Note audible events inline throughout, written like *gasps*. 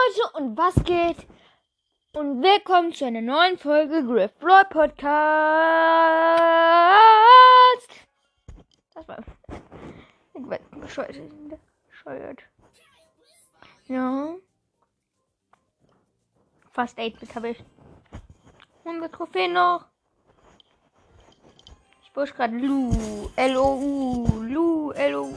Leute und was geht? Und willkommen zu einer neuen Folge Griff Roy Podcast. Das war bescheuert. bescheuert. Ja. Fast 8 Bit habe ich. 100 Trophäen noch. Ich push gerade Lu. L-O-U. Lu. L-O-U.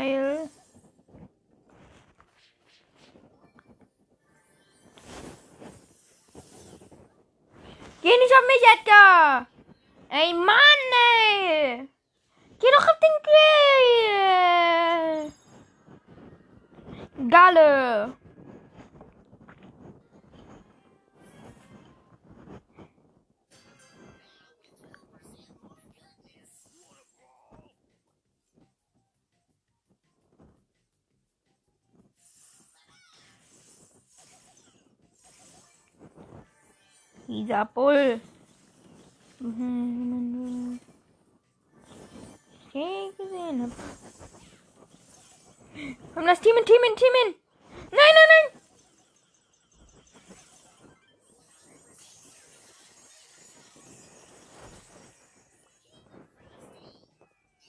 Geil. Geh nicht auf mich, Edgar! Ey, Mann, ey! Geh doch auf den Grill! Galle! Dieser Bull. Ich gesehen hab. Komm, das Team in, Team in, Team in. Nein, nein, nein.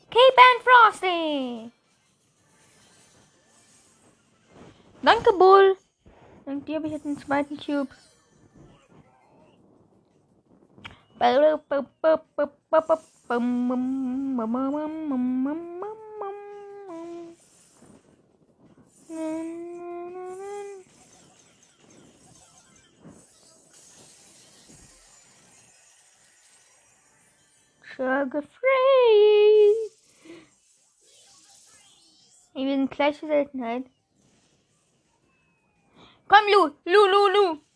Cape and Frosty. Danke, Bull. Dank dir habe ich jetzt einen zweiten Cube. Sugar free. Wir sind gleiche Seltenheit. Komm, Lu, Lu, Lu, Lu.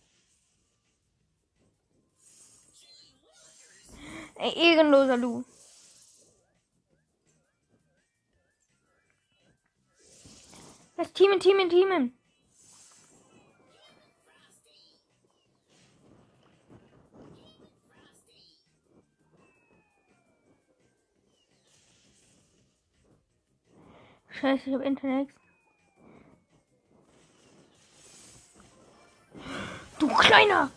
Ein ehrenloser Lu. Das Teamen, Teamen, Teamen. Scheiße, ich hab Internet. Du Kleiner!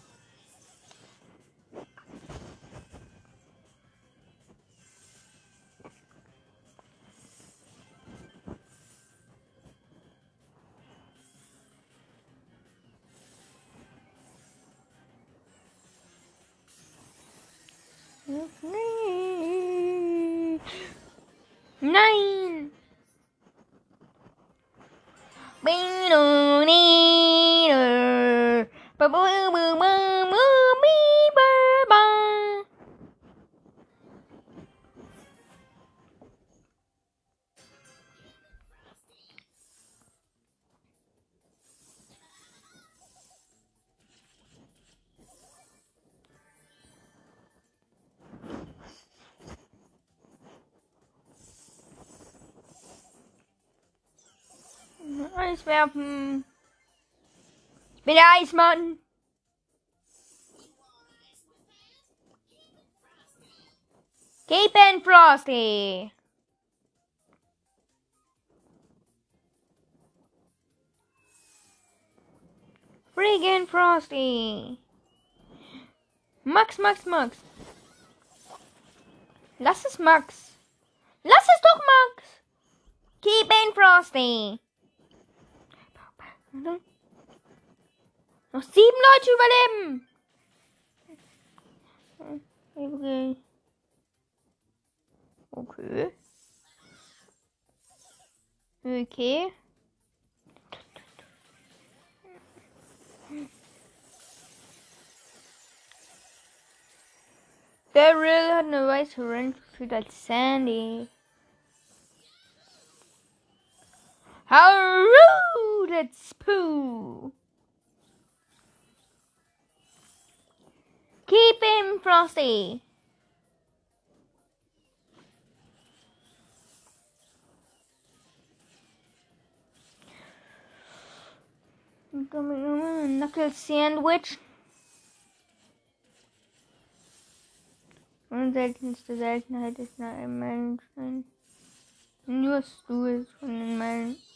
Eis werfen. Ich bin der Eismann. Cape and Frosty. Friggin' Frosty. Max, Max, Max. Lass es Max. Lass es doch Max. Keep in Frosty. Noch sieben Leute überleben. Okay. Okay. Okay. Daryl hat eine weiße Range als Sandy. How rude! It's poo. Keep him, Frosty! Knuckle sandwich. Und seltenste Seltenheit ist eine Menschen. Nur do ist von den Menschen.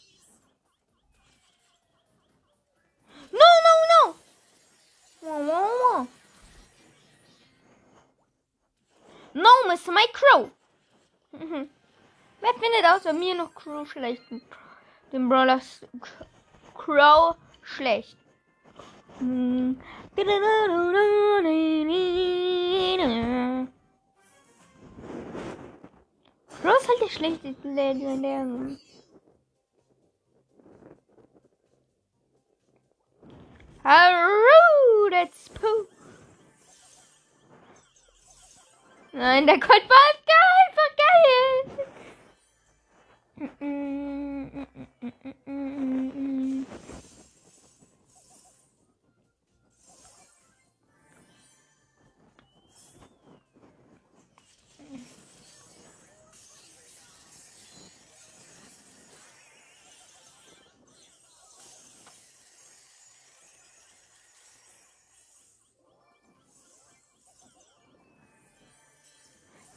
Wow. No, Mr. My Crow! Wer findet außer mir noch Crow schlecht? Den Brawlers Crow schlecht. Hm. Crow ist halt der schlechteste Legendär. Hallo, that's Pooh. Nein, der Colt war geil.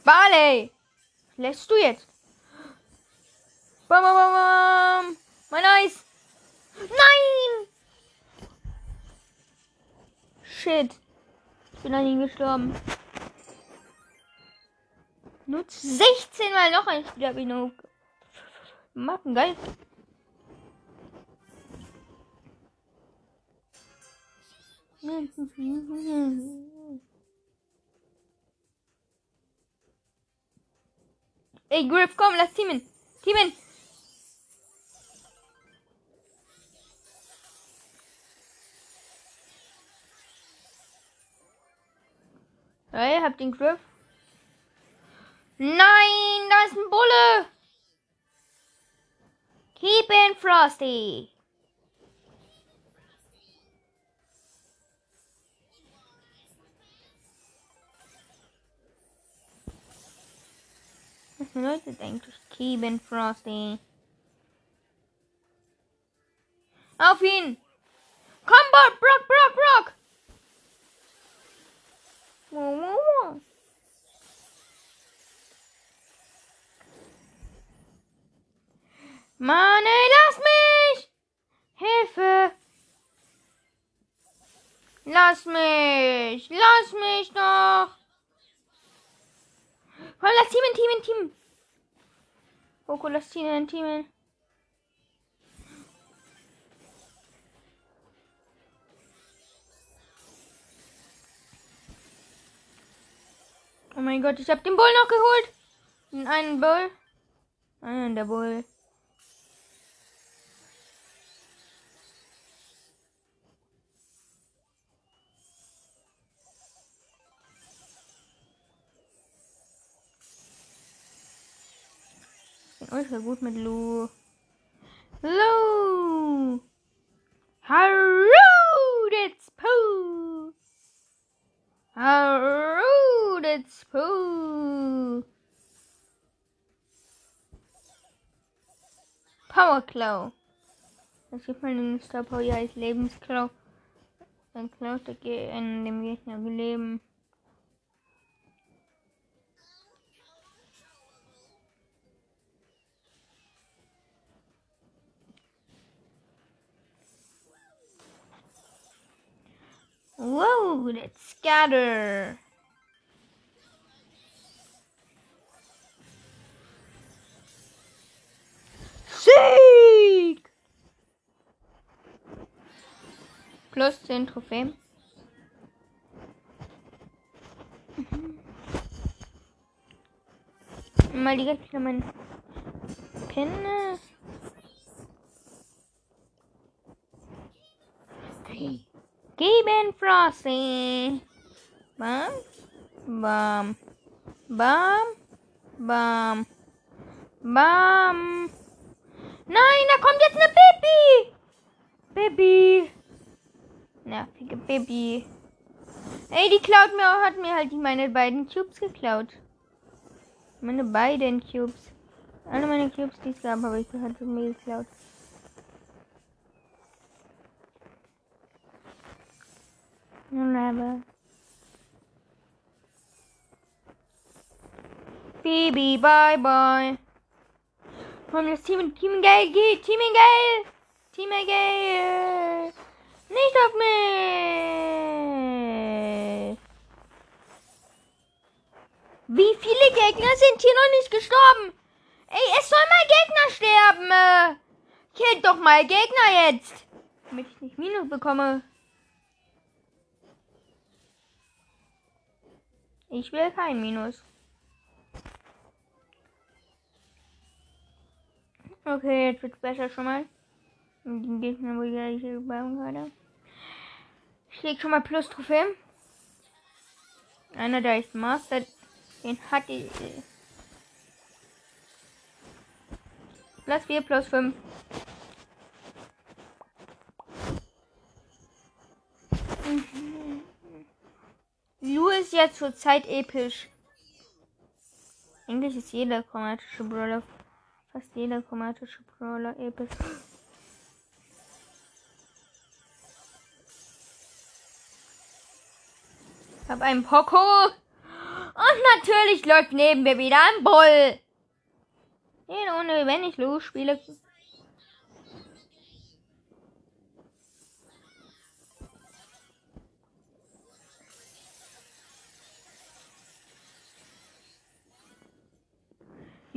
Barley! Lässt du jetzt? Bam, bam, bam, bam. Mein Eis! Nein! Shit. Ich bin an ihn gestorben. Nutzt 16 Mal noch ein Spiel, hab ich noch. Machen, geil. Ey, Griff, komm, lass teamen. Teamen. Hey, hab den Griff. Nein, da ist ein Bulle. Keep in Frosty. Bedeutet eigentlich Keep in Frosty? Auf ihn! Komm, Brock, Brock, Brock, Brock! Mann, ey, lass mich! Hilfe! Lass mich! Lass mich doch! Komm, lass teamen, teamen, teamen! Coco, lass teamen, teamen. Oh mein Gott, ich hab den Bull noch geholt. Den einen Bull. Einen der Bull. Ultra gut mit Lu. Lu! Hallo, that's Pooh! Hallo, that's Pooh! Power Claw. Das gibt man den Star Power als Lebensklau. Dann klaut der Ge in dem Gegner Leben. Scatter. Sieg! Plus 10 Trophäen. Mhm. Mal direkt wieder mein Pin. Okay. Geben Frosty. Bam, bam, bam, bam, bam. Nein, da kommt jetzt eine Baby. Baby. Nervige Baby. Ey, die klaut mir, hat mir halt meine beiden Cubes geklaut. Meine beiden Cubes. Alle meine Cubes, die es gab, habe ich hat mir geklaut. Never. Baby, bye bye. Komm, das Team, Team Gale geht. Team Gale. Team Gale. Nicht auf mich. Wie viele Gegner sind hier noch nicht gestorben? Ey, es soll mal Gegner sterben. Killt doch mal Gegner jetzt. Damit ich nicht Minus bekomme. Ich will kein Minus. Okay, jetzt wird's besser schon mal. Den Gegnern, wo ich hier bauen gerade. Ich leg schon mal Plus Trophäen. Einer, der ist Master. Den hatte ich. Plus 4, plus 5. Lu ist ja zurzeit episch. Eigentlich ist jeder chromatische Brawler, fast jeder chromatische Brawler episch. Ich hab einen Poco. Und natürlich läuft neben mir wieder ein Bull. Nee, ohne, wenn ich Lu spiele,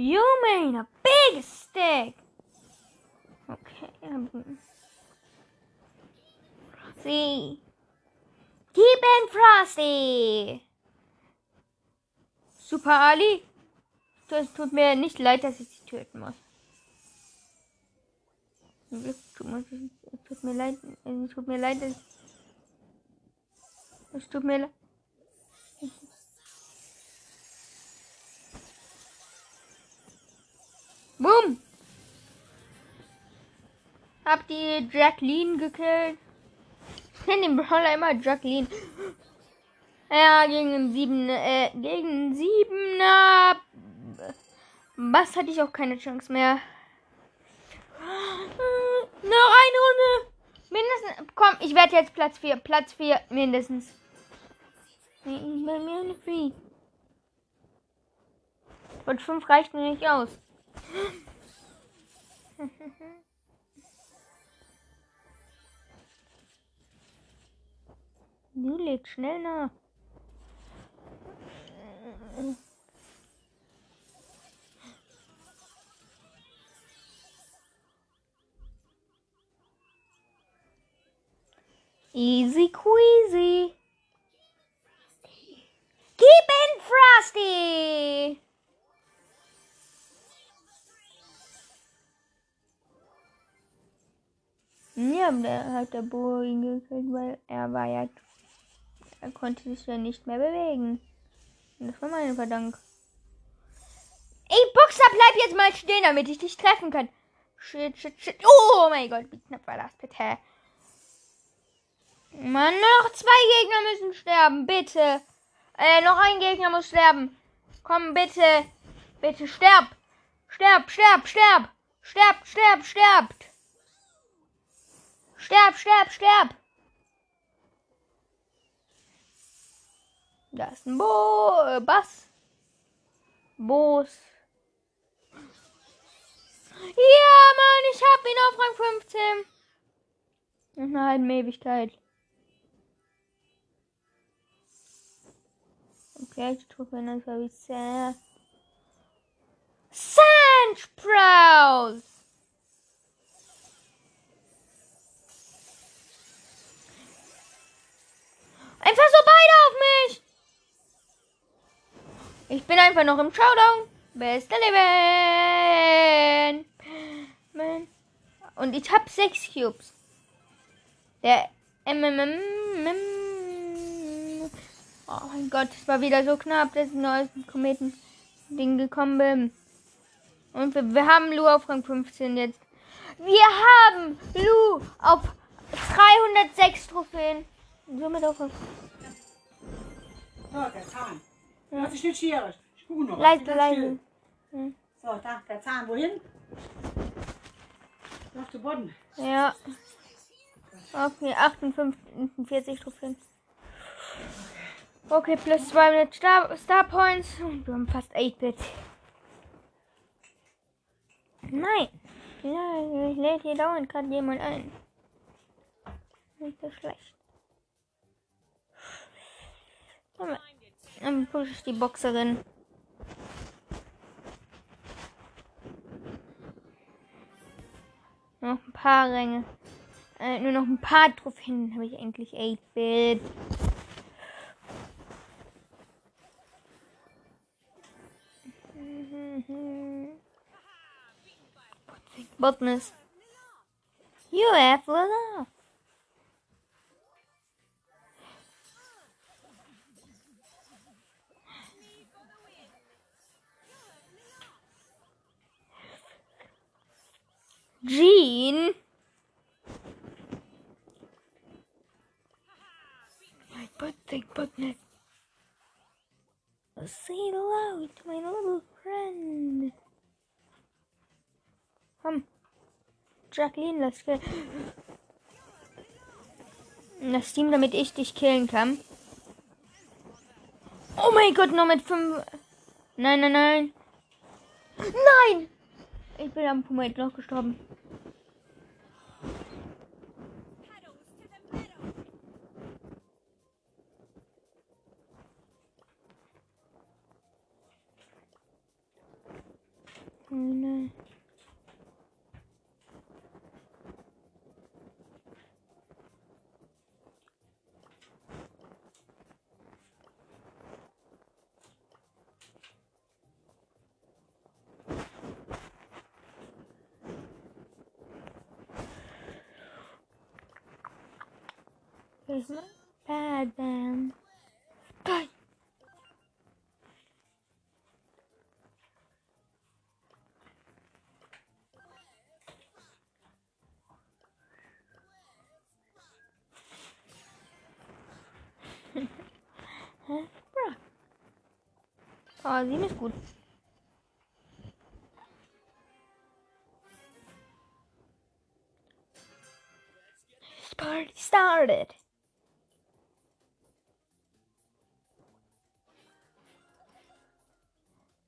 You made a big stick. Okay. See. Keep it frosty. Super Ali. Es tut mir nicht leid, dass ich sie töten muss. Es tut mir leid. Es tut mir leid. Es tut mir leid. Boom! Hab die Jacqueline gekillt. Ich nenne den Brawler immer Jacqueline. Ja, gegen einen sieben, äh, gegen siebener. Was hatte ich auch keine Chance mehr. Noch eine Runde. Mindestens. Komm, ich werde jetzt Platz 4. Platz 4 mindestens. Bei mir eine Free. Und 5 reicht mir nicht aus. *laughs* Du legst schnell nach. Easy queasy. Keep it frosty. Ja, der hat der Bo ihn gekillt, weil er war ja. Er konnte sich ja nicht mehr bewegen. Und das war meine Verdank. Ey, Boxer, bleib jetzt mal stehen, damit ich dich treffen kann. Shit, shit, shit. Oh mein Gott, wie knapp war das bitte? Mann, noch zwei Gegner müssen sterben, bitte. Äh, noch ein Gegner muss sterben. Komm, bitte. Bitte, sterb. Sterb, sterb, sterb. Sterb, sterb, sterbt. Sterb, sterb, sterb. Da ist ein Bo äh, Bass. Boos. Ja, Mann, ich hab ihn auf Rang 15. Und eine halbe Ewigkeit. Okay, ich tue mir einfach wie. Sand Sprouse! Einfach so beide auf mich! Ich bin einfach noch im Showdown. Beste Leben! Und ich habe sechs Cubes. Der MMM. Oh mein Gott, es war wieder so knapp, dass ich dem Kometen-Ding gekommen bin. Und wir, wir, haben Lu auf Rang 15 jetzt. Wir haben Lu auf 306 Trophäen. Somit auf Rang. Ja. Das ist nicht schwierig. Ich gucke noch. Leise, leise. Hm. So, da, der Zahn. Wohin? Auf den Boden. Ja. Okay, 48 Trophäen. Okay, plus 200 Star, Star Points. Und wir haben fast 8-Bit. Nein. Ja, ich lädt hier dauernd gerade jemand ein. Nicht so schlecht. Dann push ich die Boxerin. Noch ein paar Ränge. Äh, nur noch ein paar Trophäen habe ich eigentlich 8-Bit. Botness. You have enough. Jean. My birthday button. Say hello to my little friend. Komm. Jacqueline, lass killen. Das Team, damit ich dich killen kann. Oh mein Gott, nur mit fünf. Nein, nein, nein. Nein! Ich bin am Moment noch gestorben. Where's my bad man? Die! Hä? Bra. Ah, sieben ist gut. Party started.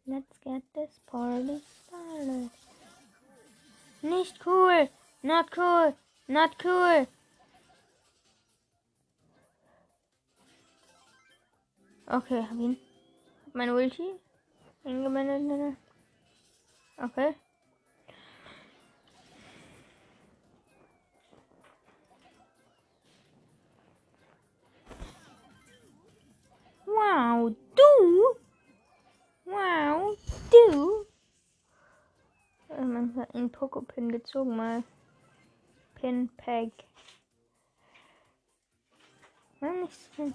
Let's get this party started. Nicht cool. Not cool. Not cool. Okay, hab ihn. Hab meine Ulti. Eingeblendet. Okay. Wow, du? Wow, du? Man hat einen Pokopin gezogen mal. Pin Peg. Mann, ich bin.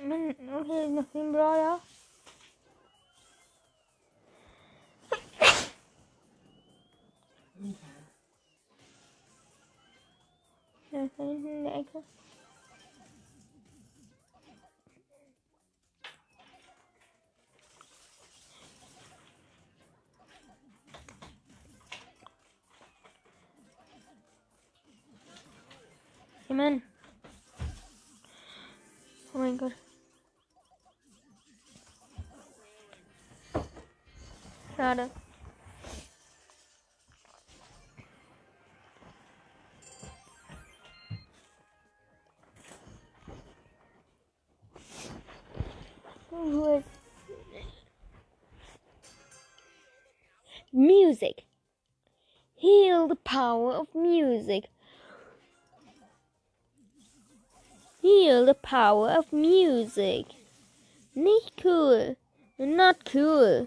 Mann, okay, noch den Brawler. Da hinten in der Ecke. Mann. Oh mein Gott. Schade. Gut. Music. Heal the power of music. Feel the power of music. Nicht cool. Not cool.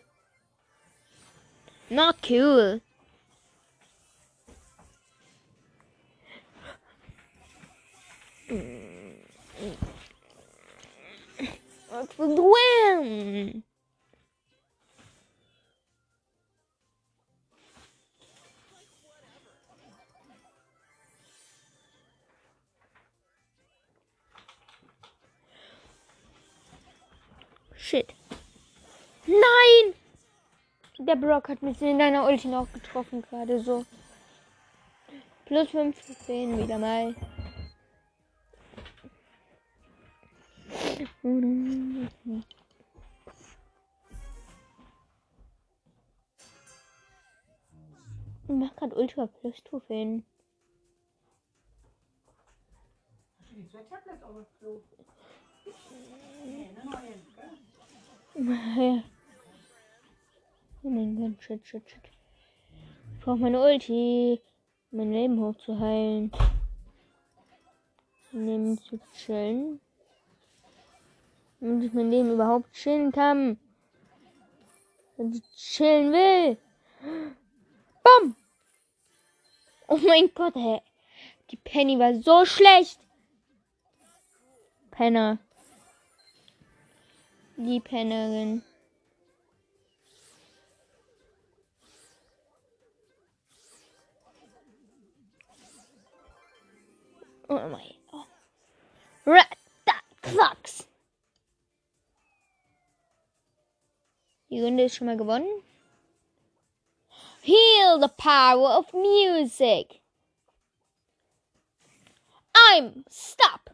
Not cool. What's the win? Shit. Nein! Der Brock hat mich in deiner Ulti noch getroffen gerade so. Plus 15 wieder mal. Ich mach grad Ultra Plus Trophäen. Hast du die zwei Tablets auf dem Klo? Nee, ne, ne neuen, gell? Oh mein shit, shit, shit. Ich brauch meine Ulti, um mein Leben hochzuheilen. Leben zu chillen. Damit ich mein Leben überhaupt chillen kann. Wenn ich chillen will. Bam! Oh mein Gott, hä. Die Penny war so schlecht. Penner. Die Pennerin. Oh mein Gott. Rat, that sucks. Die Runde ist schon mal gewonnen. Heal the power of music. I'm stop.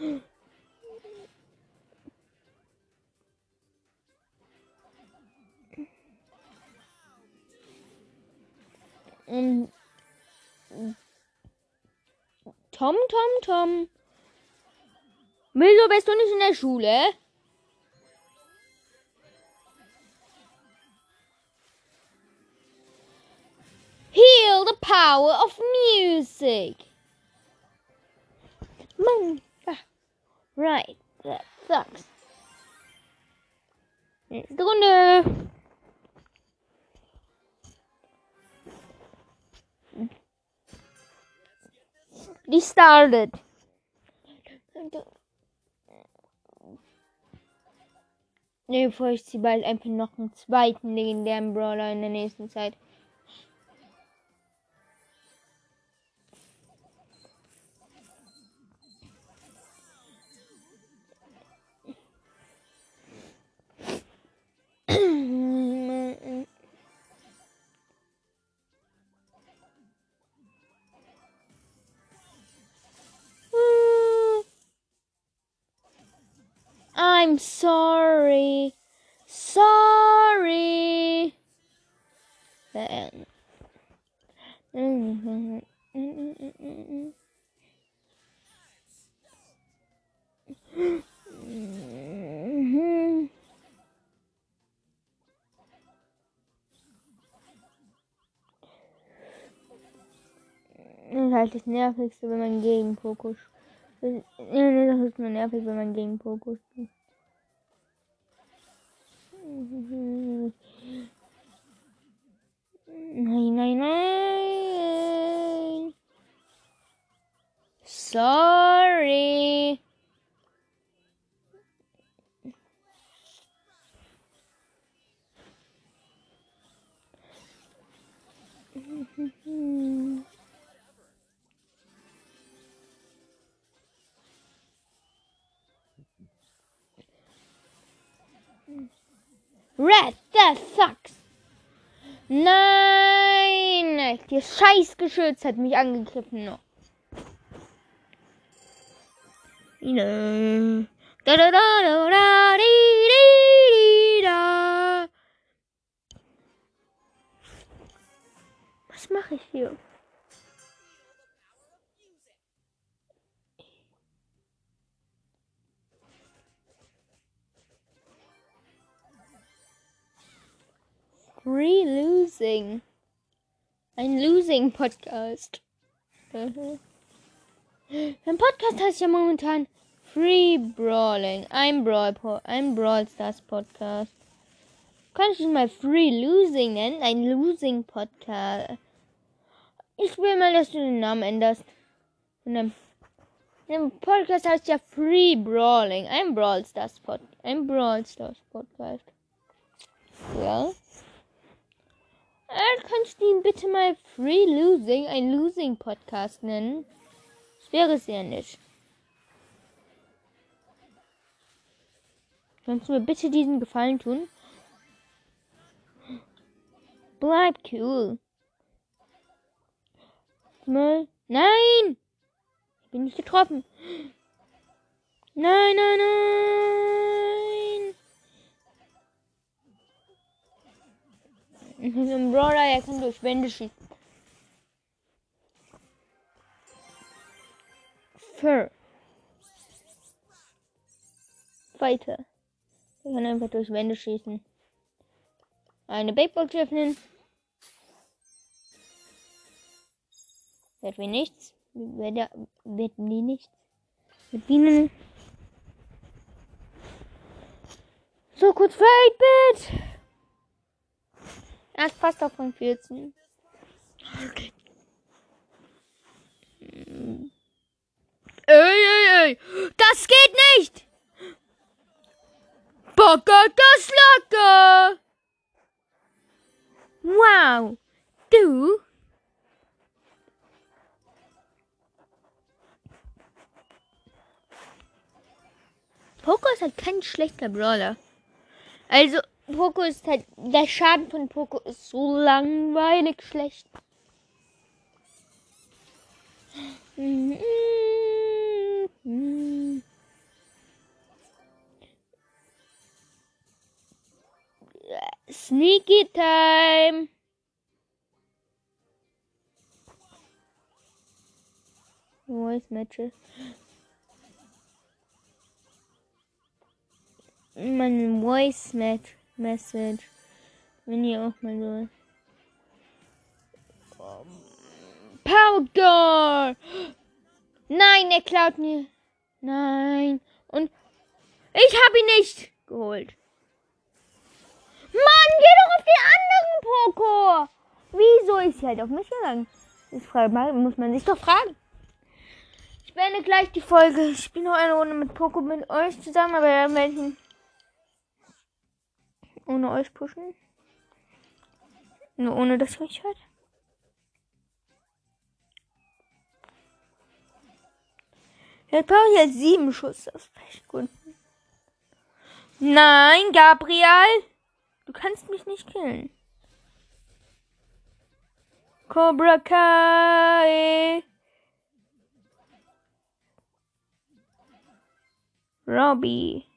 *gasps* Und Tom, Tom, Tom. Wieso bist du nicht in der Schule? Heal the power of music. Right, that sucks. Nächste Runde. Die started. Nee, bevor ich sie bald einfach noch einen zweiten legendären Brawler in der nächsten Zeit. I'm sorry. Sorry. Das ist halt das Nervigste, wenn man gegen Poco das ist nur nervig, wenn man gegen Poco spielt. Nein, nein, nein. Sorry. *laughs* Red, that sucks. Nein, das Scheißgeschütz hat mich angegriffen noch. Ine. Da da da da da di, di, di, da. Was mache ich hier? Free Losing. Ein Losing Podcast. Mhm. *laughs* Mein Podcast heißt ja momentan Free Brawling. Ein Brawl, ein Brawl Stars Podcast. Kann ich ihn mal Free Losing nennen? Ein Losing Podcast. Ich will mal, dass du den Namen änderst. Und dann, der Podcast heißt ja Free Brawling. Ein Brawl Stars Pod, ein Brawl Stars Podcast. Ja. Kannst du ihn bitte mal Free Losing, ein Losing Podcast nennen? Das wäre sehr nett. Kannst du mir bitte diesen Gefallen tun? Bleib cool. Nein! bin ich getroffen. Nein, nein, nein. Ein Brawler, er kann durch Wände schießen. Fur. Weiter. Er kann einfach durch Wände schießen. Eine Bakebox öffnen. Wird wie nichts. Wird, wird nie nichts. Mit Bienen. So kurz für 8-Bit. Er hat fast auf von 14. Ey, ey, ey. Das geht nicht. Bocker, das locker. Wow. Du? Poco ist halt kein schlechter Brawler. Also, Poco ist halt, der Schaden von Poco ist so langweilig schlecht. Sneaky Time. Voice Matches. Mein Voice Message. Wenn ihr auch mal so. Powder! Nein, er klaut mir. Nein. Und ich habe ihn nicht geholt. Mann, geh doch auf den anderen Poko. Wieso ist sie halt auf mich gegangen? Das muss man sich doch fragen. Ich beende gleich die Folge. Ich spiele noch eine Runde mit Poko mit euch zusammen, aber dann werde ich ohne euch pushen. Nur ohne, dass mich hört. Jetzt brauche ich jetzt sieben Schuss. Echt gut. Nein, Gabriel. Du kannst mich nicht killen. Cobra Kai. Robbie.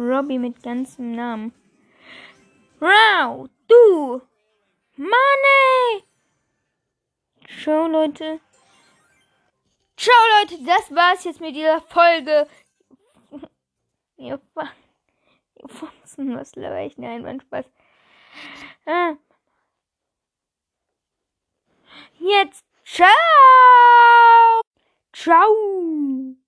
Robbie mit ganzem Namen. Wow, du! Money! Ciao, Leute. Ciao, Leute. Das war's jetzt mit dieser Folge. *laughs* Ihr Fuchsen, was laber ich? Nein, mein Spaß. Ah. Jetzt ciao! Ciao!